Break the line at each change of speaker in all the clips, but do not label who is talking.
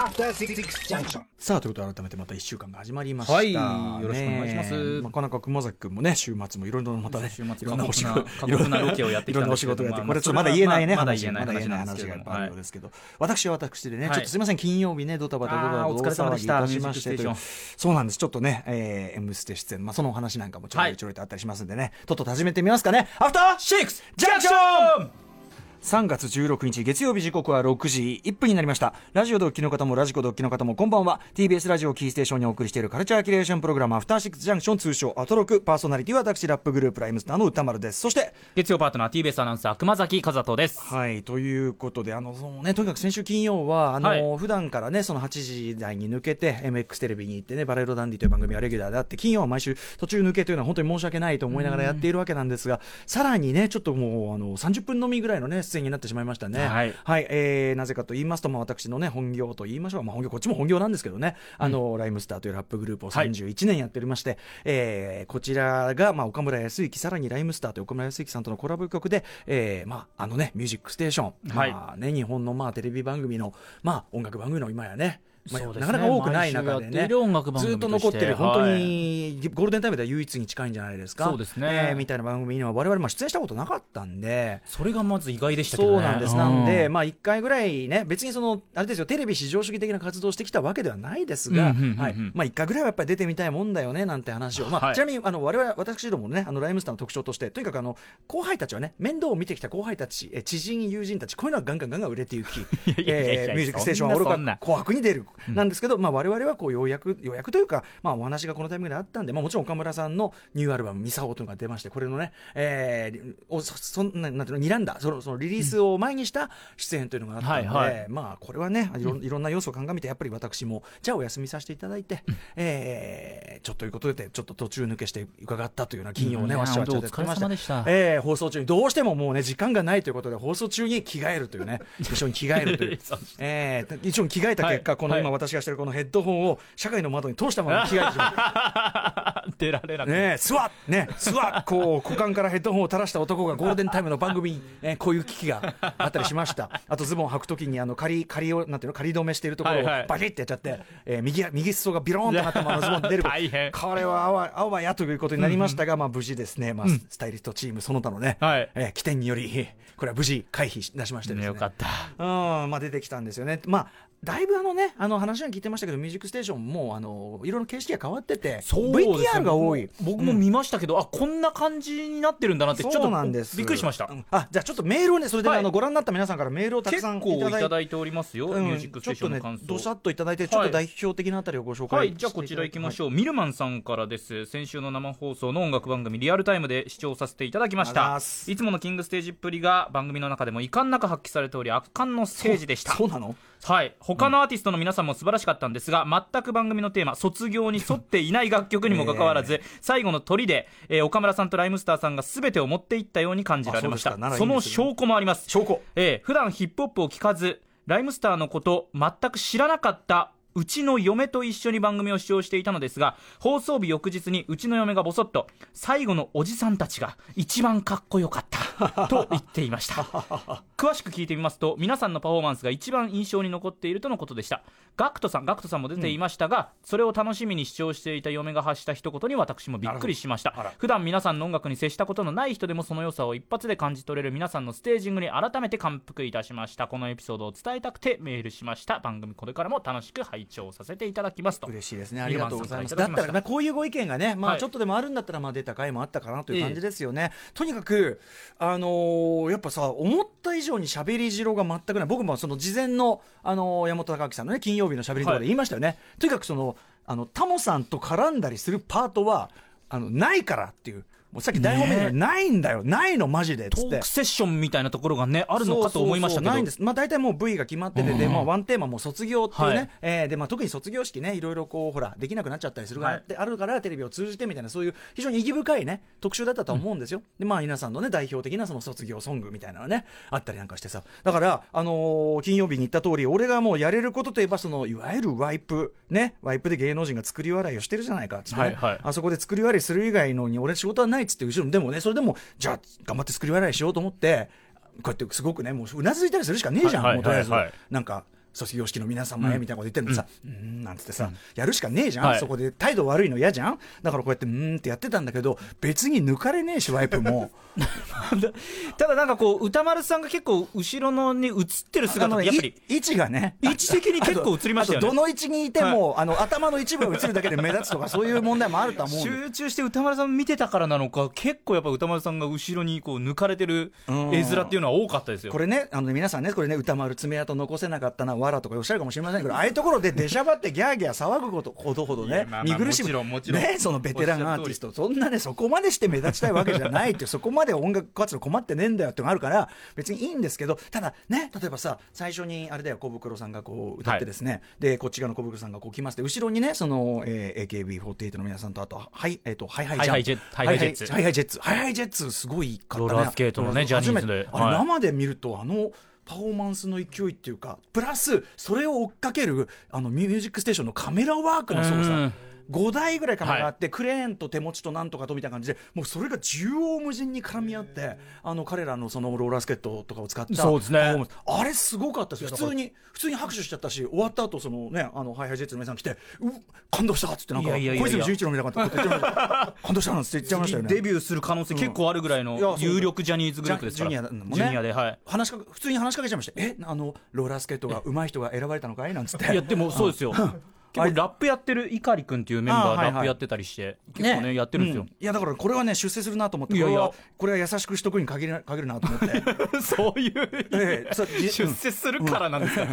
After Six Junction.
さあということで改めてまた1週間が始まりました、
はい。よろしくお願いします。
ねなかなか熊崎君もね週末もいろいろまたね
週末
いろんなお仕
過
事
酷な過酷なロケをやって
いろんなお仕事をやって
まあ
これちょっとまだ言えないね
まあまだ
話。
言えない
まだ言えない
話なんですけど。
話がいっぱいあるようですけど。私は私でね
はい。
ちょっとすみません金曜日ねドタバタドタバタ
お疲れ様でした。
しましてそうなんです。ちょっとねえー M ステ出演まあそのお話なんかもちょろいちょろいとあったりしますんでねとっとと始めてみますかねアフターシックスジャンクション3月16日月曜日時刻は6時1分になりました。ラジオドッキの方もラジコドッキの方もこんばんは。TBS ラジオキーステーションにお送りしているカルチャーキュレーションプログラムアフターシックスジャンクション通称アトロクパーソナリティは私ラップグループライムスターの歌丸です。そして
月曜パートナー TBS アナウンサー熊崎和人です。
はいということであのそのねとにかく先週金曜はあの、
はい。
普段からねその8時台に抜けて MX テレビに行ってねバレロダンディという番組はレギュラーであって金曜は毎週途中抜けというのは本当に申し訳ないと思いながらやっているわけなんですがさらにねちょっともうあの30分のみぐらいのね出演になってしまいましたね。
はい。
えーなぜかと言いますと、まあ、私のね本業と言いましょう、まあ、本業こっちも本業なんですけどね、あのライムスターというラップグループを
はい。
31年やっておりまして、えーこちらが、まあ、岡村康之さらにライムスターという岡村康之さんとのコラボ曲で、えーまあ、あのね「ミュージックステーション」
はい。
まあね、日本のまあテレビ番組の、まあ、音楽番組の今やねまあなかなか多くない中でね。ずっと残ってる本当にゴールデンタイムでは唯一に近いんじゃないですか。
そうですね。
えーみたいな番組には我々も出演したことなかったんで。
それがまず意外でしたけどね。
そうなんです、なんで、
う
まあ、1回ぐらいね、別にその、あれですよ、テレビ至上主義的な活動をしてきたわけではないですが、
うんうんうんうん
はい。まあ、1回ぐらいはやっぱり出てみたいもんだよねなんて話を、まあ
はい
ちなみにあの我々、私どもね、あのライムスターの特徴として、とにかくあの後輩たちはね、面倒を見てきた後輩たち、え知人、友人たち、こういうのはガンガンガンガン売れていき、ミュージックステーションはおろか紅白に出る、なんですけど、まあ、我々はこうようやく、ようやくというか、まあ、お話がこのタイミングであったんで、まあ、もちろん岡村さんのニューアルバム、ミサオというのが出まして、これのね、えー、おそそんななんていうの、睨んだ、そのそのリリースを前にした出演というのがあったので、
はいはい。
まあ、これはねいろ、いろんな要素を鑑みて、やっぱり私も、じゃあお休みさせていただいて、えーちょっということで、ちょっと途中抜けして伺ったというような金曜をね、わしわし
本当お疲れ様でした。
えー放送中に、どうしてももうね、時間がないということで、放送中に着替えるというね、一緒に着替えるというえー一緒に着替えた結果、
はい。
この今
はい
私がしてるこのヘッドホンを社会の窓に通したまま着替えてしまう。
出られなくて
ねえ、スワッね、スワッこう、股間からヘッドホンを垂らした男がゴールデンタイムの番組に、えーこういう危機があったりしました。あとズボン履くときに、あの、仮、仮を、なんていうの、仮止めしているところをバキッてやっちゃって、えー右、右裾がビローンとなったままズボンで出る。
大変
これはあわ、あわやということになりましたが、まあ無事ですね、まあスタイリストチームその他のね、
はい
えー起点により、これは無事回避し出しましてですね。
よかった
うん、まあ出てきたんですよね。まあ、だいぶあのね、あの話は聞いてましたけど、ミュージックステーションも、あの、いろいろ形式が変わってて、
そね
VTR が多い。
僕も見ましたけど、あこんな感じになってるんだなってちょっと
なんです。
びっくりしました、
うん。あじゃあちょっとメールをねそれでね、
はい。
あのご覧になった皆さんからメールをたく
結
さんい
構い
ただいて
おりますよ、
うん。
ミュージックステーションの感想。
ねどさっといただいてちょっと代表的なあたりをご紹介
はい、じゃあこちら行きましょう、ミルマンさんからです。先週の生放送の音楽番組リアルタイムで視聴させていただきました。いつものキングステージっぷりが番組の中でも遺憾なく発揮されており圧巻のステージでした。
そうなの？
はい。他のアーティストの皆さんも素晴らしかったんですが、全く番組のテーマ卒業に沿っていない楽曲にもかかわらず、最後の鳥で、えー岡村さんとライムスターさんが全てを持っていったように感じられました。
あそ
その証拠もあります。
証拠。
えー普段ヒップホップを聞かずライムスターのこと全く知らなかったうちの嫁と一緒に番組を視聴していたのですが放送日翌日にうちの嫁がボソッと最後のおじさんたちが一番かっこよかった と言っていました。詳しく聞いてみますと皆さんのパフォーマンスが一番印象に残っているとのことでした。ガクトさんガクトさんも出ていましたが、それを楽しみに視聴していた嫁が発した一言に私もびっくりしました。普段皆さんの音楽に接したことのない人でもその良さを一発で感じ取れる皆さんのステージングに改めて感服いたしました。このエピソードを伝えたくてメールしました。番組これからも楽しく拝聴させていただきますと。
嬉しいですね。ありがとうございます。だっ
た
らねこういうご意見がねまあ
はい。
ちょっとでもあるんだったらまあ出た回もあったかなという感じですよね、とにかくあのーやっぱさ思った以上に喋り汁が全くない。僕もその事前のあのー山本隆明さんのね金曜日の喋りとかで言いましたよね、とにかくそのあのタモさんと絡んだりするパートはあのないからっていうもうさっき台本見て
ね。
ないんだよ。ないのマジで。っつって。
トークセッションみたいなところがねあるのかと思いましたけど。
そうそうそうないんです、まあ、大体もう V が決まってて、でまあ、ワンテーマも卒業っていうね、
はい。
えーでまあ、特に卒業式ね、いろいろこうほらできなくなっちゃったりするから、
はい。
であるから、テレビを通じてみたいな、そういう非常に意義深いね、特集だったと思うんですよ、でまあ、皆さんのね、代表的なその卒業ソングみたいなのがね、あったりなんかしてさ、だから、あのー金曜日に言った通り、俺がもうやれることといえば、そのいわゆるワイプ、ね、ワイプで芸能人が作り笑いをしてるじゃないかっつってね、
はいはい。
あそこで作り笑いする以外のに、俺、仕事はないっつって、後ろに、でもね、それでも、じゃあ、頑張って作り笑いしようと思って、こうやってすごくね、もううなずいたりするしかねえじゃん、
はい
もうとりあえず、なんか。卒業式の皆様へみたいなこと言ってるのさ、うーんなんつってさ、
うん。
やるしかねえじゃん、
はい。
そこで態度悪いの嫌じゃん？だからこうやってうーんってやってたんだけど別に抜かれねえしワイプも。
ただなんかこう歌丸さんが結構後ろのに映ってる姿ってやっぱり
い位置がね。
位置的に結構映りましたよね。
あとどの位置にいても、あの頭の一部が映るだけで目立つとかそういう問題もあるとは思う
集中して歌丸さん見てたからなのか結構やっぱ歌丸さんが後ろにこう抜かれてる
うん
絵面っていうのは多かったですよ。
これね、あの皆さんね、これね、歌丸爪痕残せなかったな、わらとかおっしゃるかもしれませんけど、ああいうところで出しゃばってギャーギャー騒ぐことほどほどね見苦しむ、ね、そのベテランアーティスト、そんなね、そこまでして目立ちたいわけじゃないって、そこまで音楽活動困ってねえんだよってのがあるから、別にいいんですけど、ただね、例えばさ、最初にあれだよ、小袋さんがこう歌ってですね、で、こっち側の小袋さんがこう来まして、後ろにね、その、えー AKB48 の皆さんと、あと、はい、えっ、と、 HiHi JeHiHi Jets。HiHi Jets、HiHi Jets、すごいかったね。
ローラースケートのねジャニーズで。
あれ、
はい。
生で見るとあのパフォーマンスの勢いっていうかプラスそれを追っかけるあのミュージックステーションのカメラワークのすごさ5台ぐらいカメラがあって、クレーンと手持ちとなんとかとみたいな感じでもうそれが縦横無尽に絡み合ってあの彼らのそのローラースケートとかを使った
そうですね。
あれすごかったですよ。普通に普通に拍手しちゃったし終わった後そのねあのハイハイジェッツの皆さん来てう感動したっつってなんか小泉純一郎みたいな感じで感動したなんて言っちゃいましたよね
デビューする可能性結構あるぐらいの有力ジャニーズグループですから。
ジュニア
ではい。
話しかけ普通に話しかけちゃいました。えあのローラースケートが上手い人が選ばれたのかい？なんつって。
いやでもそうですよ 結構ラップやってる碇君っていうメンバーラップやってたりして結構ねやってるんですよ。
ういやだからこれはね出世するなと思って
いやいや。
これは優しくしとくに限る限るなと思って。
そういう
ええ
出世するからなんですか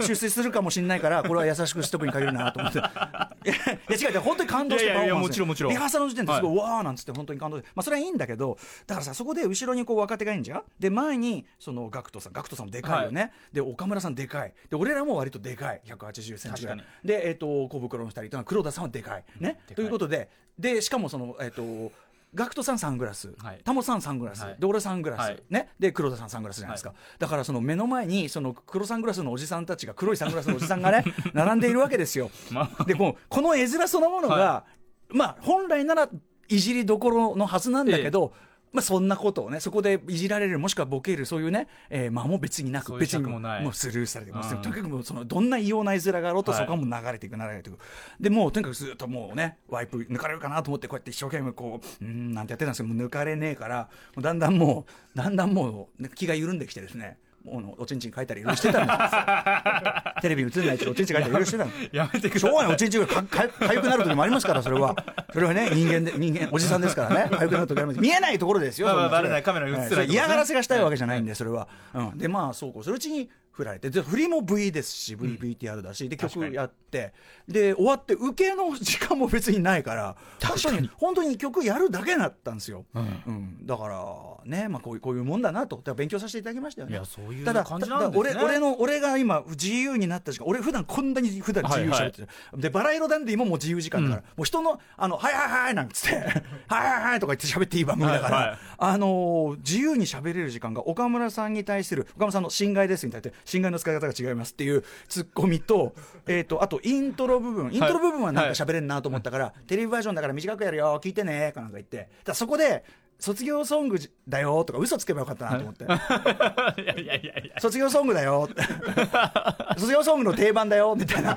出世するかもしれないからこれは優しくしとくに限るなと思って。いや違う違う本当に感動してパフォーマンス。
もちろんもちろん。
リハーサルの時点ですごい、わーなんつって本当に感動。でまあそれはいいんだけどだからさそこで後ろにこう若手がいいんじゃん。で前にそのガクトさんガクトさんもでかいよね、で岡村さんでかい。で俺らも割とでかい。180センチぐらい。でえっ、と小袋の二人というのは黒田さんはでかい。ね？ということで。でしかもそのえっ、とガクトさんサングラス、
はい。
タモさんサングラス、
はい。
で俺サングラス、
はい。
ね、で黒田さんサングラスじゃないですか、だからその目の前にその黒サングラスのおじさんたちが黒いサングラスのおじさんがね 並んでいるわけですよ。
まあ。
でこうこの絵面そのものが、
は
まあ本来ならいじりどころのはずなんだけど、まあ、そんなことをねそこでいじられるもしくはボケるそういうね、えー、間も別になく別に
尺も
うスルーされてます、
うん。
とにかくもうそのどんな異様な絵面があろうと、
はい。
そこはもう流れていく。流れていくでもうとにかくずっともうねワイプ抜かれるかなと思ってこうやって一生懸命こううーんなんてやってたんですけどもう抜かれねえからだんだんもうだんだんもう、ね気が緩んできてですねものおちんちん書いたりいろいろしてたんですテレビ映んないけどおちんちん書いたりいろいろしてたんです
やめてください。
しょうがないおちんちんがかかかゆくなる時もありますからそれは。それはね人間で人間おじさんですからね。かゆくなる時あります。見えないところですよ
まあまあバレないカメラに映ってないね。
嫌がらせがしたいわけじゃないんでそれは、うん、でまあそうこうするうちに振られて。で振りも V ですし VVTR だしで曲やって。で終わって受けの時間も別にないから本当に本当に曲やるだけだったんですよ、うん。だからね、まあ、こういうこういうもんだなと。勉強させていただきましたよね。
いやそういう
ただ
感じなんですね。
ただ俺俺の俺が今自由になった時間俺普段こんなに普段自由に喋ってる、でバラ色ダンディももう自由時間だから、もう人の「あのはいはいはい」なんつって「はいはいはい」とか言って喋っていい番組だから、
はいはい
あのー自由に喋れる時間が岡村さんに対する岡村さんの「侵害です」に対して「侵害の使い方が違います」っていうツッコミと,、えー、とあとイントロ部分。イントロ部分はなんか喋れんなと思ったから、テレビバージョンだから短くやるよ聞いてねかなんか言って。だそこで卒業ソングだよとか嘘つけばよかったなと思って。
いやいやいやいや。
卒業ソングだよ。卒業ソングの定番だよ。みたいな。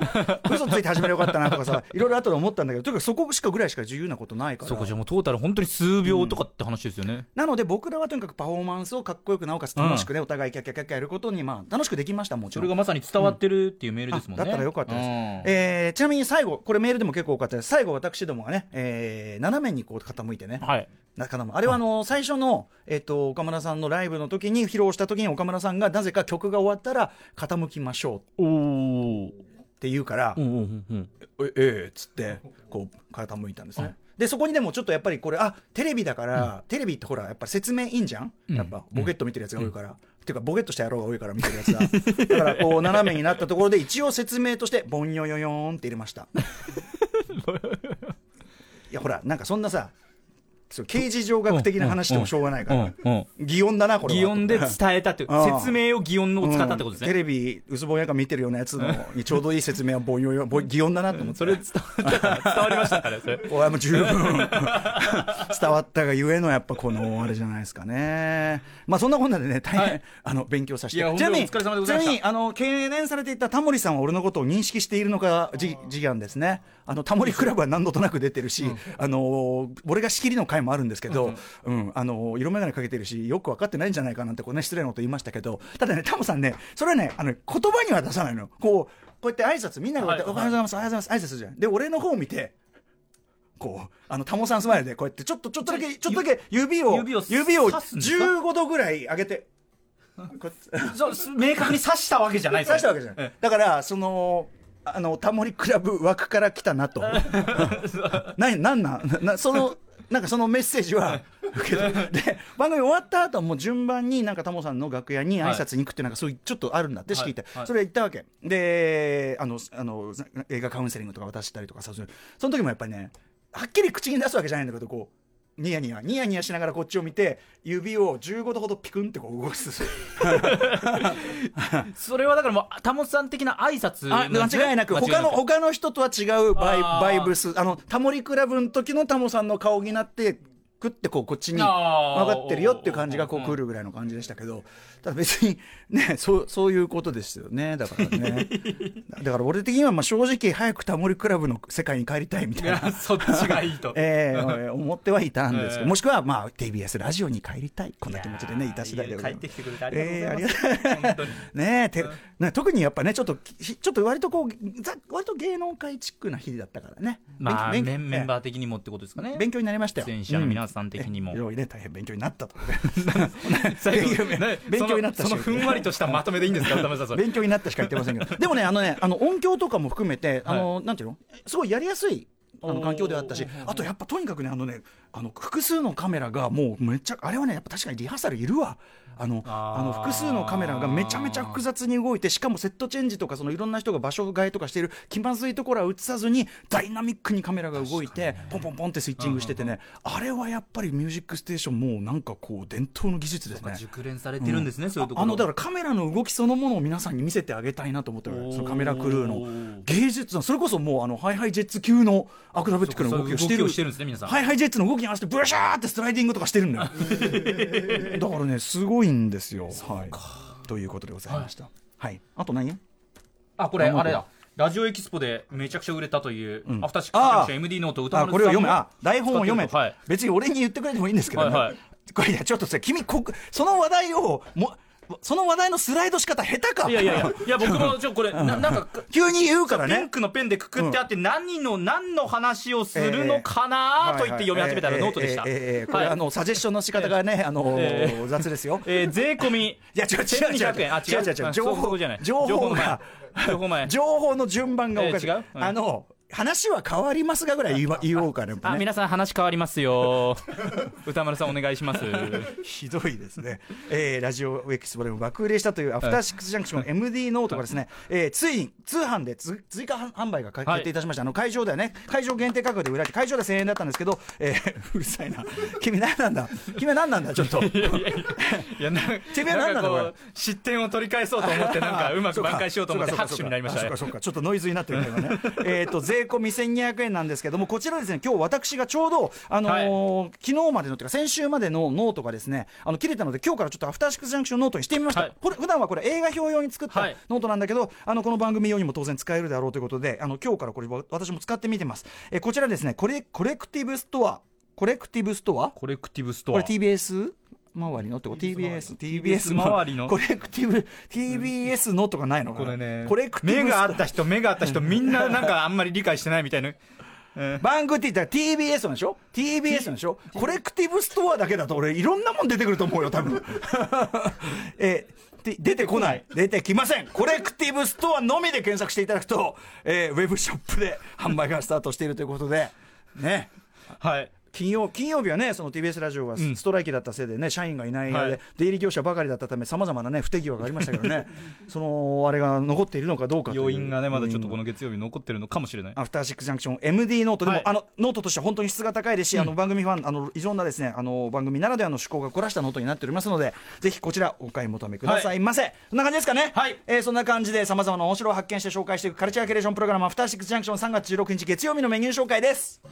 嘘ついて始めればよかったなとかさいろいろ後で思ったんだけどとにかくそこしかぐらいしか自由なことないから
そこじゃもうトータル本当に数秒とかって話ですよね、
なので僕らはとにかくパフォーマンスをかっこよくなおかつ楽しくね、お互いキャッキャッキャッキャやることにまあ楽しくできましたもちろん。
それがまさに伝わってるっていうメールですもんね、
あだったらよかったです、
うん。
えーちなみに最後これメールでも結構多かったです。最後私どもがね、えー斜めにこう傾いてね、
はい。
中野もあれはあの最初の、えっと岡村さんのライブの時に披露した時に岡村さんがなぜか曲が終わったら傾きましょう。って言うから、
うんうんうん
えええっつってこう傾いたんですね。でそこにでもちょっとやっぱりこれあテレビだから、テレビってほらやっぱ説明いいんじゃん？やっぱボケっと見てるやつが多いから、っていうかボケっとした野郎が多いから見てるやつが。だからこう斜めになったところで一応説明としてボンヨヨヨーンって入れました。いやほらなんかそんなさそう刑事上学的な話してもしょうがないから、擬音だなこれは。
擬音で伝えたっていう
うん。
説明を擬音を使ったってことですね、
うん。テレビ薄ぼんやか見てるようなやつのにちょうどいい説明はぼんよよぼ擬音だなと思って。
それ伝わった伝わりましたかねそれ。
もう十分。伝わったがゆえのやっぱこのあれじゃないですかね。まあそんなこんなでね大変、
はい。
あの勉強させて。ちなみにちなみにあの懸念されていたタモリさんは俺のことを認識しているのかじ事案ですね。あのタモリクラブは何度となく出てるし、あの俺が仕切りの回もあるんですけど、うんあの色眼鏡かけてるしよく分かってないんじゃないかなんてこう、ね、失礼なこと言いましたけどただねタモさんねそれはねあの言葉には出さないの。こうこうやって挨拶みんながこうやって、
はい。
おはようございますおはようございます挨拶するじゃん。で俺の方を見てこうあのタモさんスマイルでこうやってちょっとちょっとだけちょっとだけ指を
指を
指を
刺すんですか
？15度ぐらい上げて
明確に刺したわけじゃない
刺したわけじゃない。
え
だからそのあのタモリクラブ枠から来たなと。ななんなん？なそのなんかそのメッセージは受け取で番組終わった後も順番になんかタモさんの楽屋に挨拶に行くってなんかそういうちょっとあるんだって
はい。
聞いて、
はい。
それ行ったわけ。であのあの映画カウンセリングとか渡したりとかさその時もやっぱりねはっきり口に出すわけじゃないんだけどこうニヤニヤニヤニヤしながらこっちを見て指を15度ほどピクンってこう動かす。
それはだからもうタモさん的な挨拶
あ間違いなく。他の他の人とは違うバイバイブス。あのタモリクラブの時のタモさんの顔になってくってこうこっちに
あー。
分かってるよっていう感じがこう来るぐらいの感じでしたけどただ別にねそうそういうことですよね。だからね。だから俺的にはまあ正直早くタモリクラブの世界に帰りたいみたい
い
な
やそっちがいいと。
えー思ってはいたんですけど、
えー
もしくはまあ TBS ラジオに帰りたい。こんな気持ちでねいた次第でございます
帰ってきてくれてありがとうございます、
えーねえてね特にやっぱねちょっとひちょっと割とこうざ割と芸能界チックな日だったからね。
まあ
勉
メンメン
ー
バー的にもってことですかね。
勉強になりましたよ。
出演者の皆さん的にも。
うん。えいろいろね大変勉強になったと。
最後
勉強強になったし
そのふんわりとしたまとめでいいんですか？
勉強になったしか言ってませんけど。でもねあのねあの音響とかも含めてあの、なんていうの？すごいやりやすいあの環境であったしあとやっぱとにかくねあのねあの複数のカメラがもうめっちゃあれはねやっぱ確かにリハーサルいるわあの
あ
の複数のカメラがめちゃめちゃ複雑に動いてしかもセットチェンジとかそのいろんな人が場所替えとかしている気まずいところは映さずにダイナミックにカメラが動いてポンポンポンってスイッチングしててね。あれはやっぱり「ミュージックステーション」もうなんかこう伝統の技術ですね。
熟練されてるんですね、そういうところ。
あのだからカメラの動きそのものを皆さんに見せてあげたいなと思ってる。そのカメラクルー。の芸術それこそもうあの HiHi Jets級のアクロバティックな動きをしてる。
してるんですね皆さん。
HiHi Jetsの動きに合わせてブシャーってスライディングとかしてるんだよだからねすごいんですよ。はい。ということでございました。はい。あと何
あこれ
あ
れ。だ。ラジオエキスポでめちゃくちゃ売れたという、
ん。
アフターシックス MD ノート宇多
あ
丸
これを読め台本を読め。
はい。
別に俺に言ってくれてもいいんですけどね、
はいはい。
これいやちょっとさ君こその話題をもその話題のスライド仕方下手か。
いやいやいや。いや僕もちょこれななんか
急に言うからね。
ピンクのペンでくくってあって何の何の話をするのかなと言って読み始めたらノートでした。
えーえこれ、
はい。
あのサジェスションの仕方がね、あの
え
雑ですよ。
えー税込み。
いや違う違う違う。
1200円。あ違う？
違う違う情報情報が。
情報前。
情報の順番がおかしい。あの話は変わりますがぐらい言 おうかね。
あ皆さん話変わりますよ。宇多丸さんお願いします。
ひどいですね、えーラジオエキスポでも爆売れしたというアフターシックスジャンクション MD ノートがですね、えーついに通販でつ追加販売が決定いたしました、あの会場ではね会場限定価格で売られて会場で1000円だったんですけど、えー うるさいな。君何なんだ？君は何なんだ？ちょっと。
いやな
君は何なの
かこ
こ
う失点を取り返そうと思ってなんかうまく挽回しようと思って拍手になりましたね。
ちょっとノイズになってるけどね。えっと税込み1200円なんですけどもこちらですね今日私がちょうどあのー昨日までのというか先週までのノートがですねあの切れたので今日からちょっとアフターシックスジャンクションノートにしてみました、
はい。
これ普段はこれ映画評用に作った
はい。
ノートなんだけど、あのこの番組用にも当然使えるであろうということであの今日からこれ私も使ってみてます、えーこちらですねコレコレクティブストア。コレクティブストア？
コレクティブストア。
これ TBS 周りのってこと？TBS TBS
周りの。
コレクティブ TBS のとかないのかな？
これね。
コレクティブ
目があった人目があった人みんななんかあんまり理解してないみたいな。
バンクって言ったら TBS なんでしょ？TBS なんでしょ？コレクティブストアだけだと俺いろんなもん出てくると思うよ多分。えーで出てこない。出てきません。コレクティブストアのみで検索していただくと、えーウェブショップで販売がスタートしているということで。ね。
はい
金曜金曜日はねその TBS ラジオが
ん。
ストライキだったせいでね、社員がいない間で、
はい。
出入り業者ばかりだったためさまざまなね不手際がありましたけどね。そのあれが残っているのかどうか
要因がねまだちょっとこ
うん
の月曜日残ってるのかもしれない。
アフターシックスジャンクション MD ノート。でも、
はい。
あのノートとしては本当に質が高いですし、あの番組ファンあのいろんなですねあの番組ならではの趣向が凝らしたノートになっておりますのでぜひこちらお買い求めくださいませ、そんな感じですかね。
はい。
えーそんな感じでさまざまな面白を発見して紹介していくカルチャーキュレーションプログラムアフターシックスジャンクション3月16日月曜日のメニュー紹介です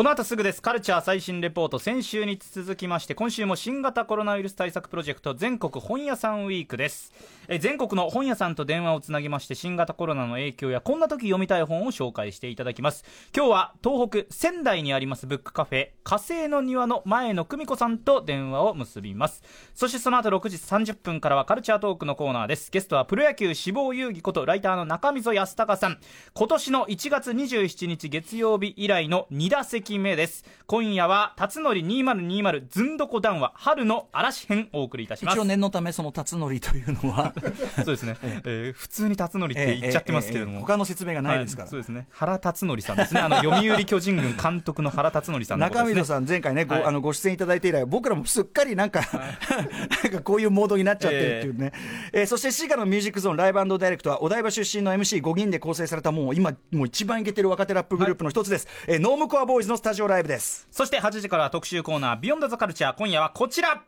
この後すぐです。カルチャー最新レポート先週に続きまして今週も新型コロナウイルス対策プロジェクト全国本屋さんウィークです。え全国の本屋さんと電話をつなぎまして新型コロナの影響やこんな時読みたい本を紹介していただきます。今日は東北仙台にありますブックカフェ火星の庭の前野久美子さんと電話を結びます。そしてその後6時30分からはカルチャートークのコーナーです。ゲストはプロ野球志望遊戯ことライターの中溝康隆さん。今年の1月27日月曜日以来の2打席目です。今夜は辰徳2020ずんどこ談話春の嵐編お送りいたします。
一応念のためその辰徳というのは。
そうですね、えー普通に辰徳って言っちゃってますけれども、
ええええ。他の説明がないですから、
はいそうですね。原辰徳さんですね。あの 読売巨人軍監督の原辰徳さんね。
中溝さん、前回ね、ご
はい。
あのご出演いただいて以来、僕らもすっかりなんか、なんかこういうモードになっちゃってるっていうね、えーそして7時からのミュージックゾーンライブダイレクトは、お台場出身の MC5 人で構成された、もう今、もう一番イケてる若手ラップグループの一つです、えーノームコアボーイズのスタジオライブです。
そして8時から特集コーナー「ビヨンドザカルチャー今夜はこちら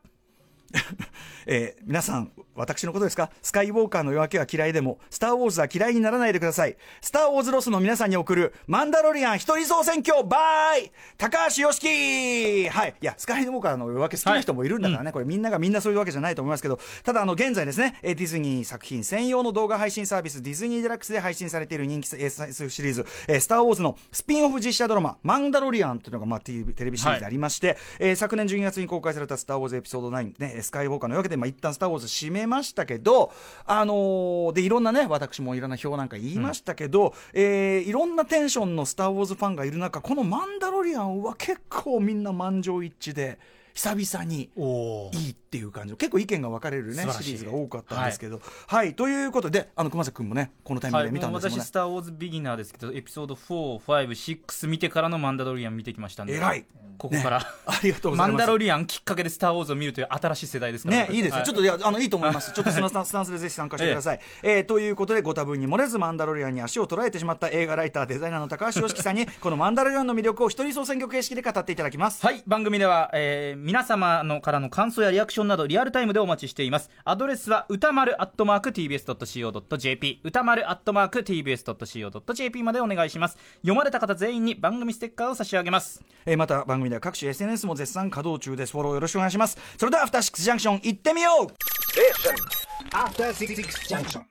えー皆さん、私のことですか？スカイウォーカーの夜明けは嫌いでも、スター・ウォーズは嫌いにならないでください。スター・ウォーズロスの皆さんに送る、マンダロリアン一人総選挙 by！高橋良樹！はい。いや、スカイウォーカーの夜明け好きな人もいるんだからね、これみんながみんなそういうわけじゃないと思いますけど、ただ、あの、現在ですね、えーディズニー作品専用の動画配信サービス、ディズニーデラックスで配信されている人気シリーズ、えースター・ウォーズのスピンオフ実写ドラマ、マンダロリアンというのが、まあ、テレビシリーズでありまして、えー昨年12月に公開されたスター・ウォーズエピソード9、ね、スカイウォーカーの夜明けで、まあ、一旦スター・ウォーズ締めましたけど、あのーで、いろんなね、私もいろんな表なんか言いましたけど、えーいろんなテンションのスター・ウォーズファンがいる中、このマンダロリアンは結構みんな満場一致で、久々に
お
いいっていう感じの結構意見が分かれるねシリーズが多かったんですけど、はい、ということであの熊崎君もねこのタイミングで見たんですもんね。
もう私、スター・ウォーズ・ビギナーですけど、エピソード4、5、6見てからのマンダロリアン見てきましたんで、
偉い。
ここから、
ね。ありがとうございます。
マンダロリアンきっかけでスター・ウォーズを見るという新しい世代ですから。
ね、いいですよ、
は
ちょっといやあのいいと思います、ちょっとそのスタンスでぜひ参加してください。えーということで、ご多分に漏れず、マンダロリアンに足を捉えてしまった映画ライター、デザイナーの高橋良樹さんに、このマンダロリアンの魅力を一人総選挙形式で語っていただきます。
はい。番組では、えー皆様のからの感想やリアクションなどリアルタイムでお待ちしていますアドレスは歌丸アットマーク TBS.CO.JP 歌丸アットマーク TBS.CO.JP までお願いします読まれた方全員に番組ステッカーを差し上げます
えーまた番組では各種 SNS も絶賛稼働中です。フォローよろしくお願いします。それでは、アフターシックスジャンクション行ってみよう
After Six Junction.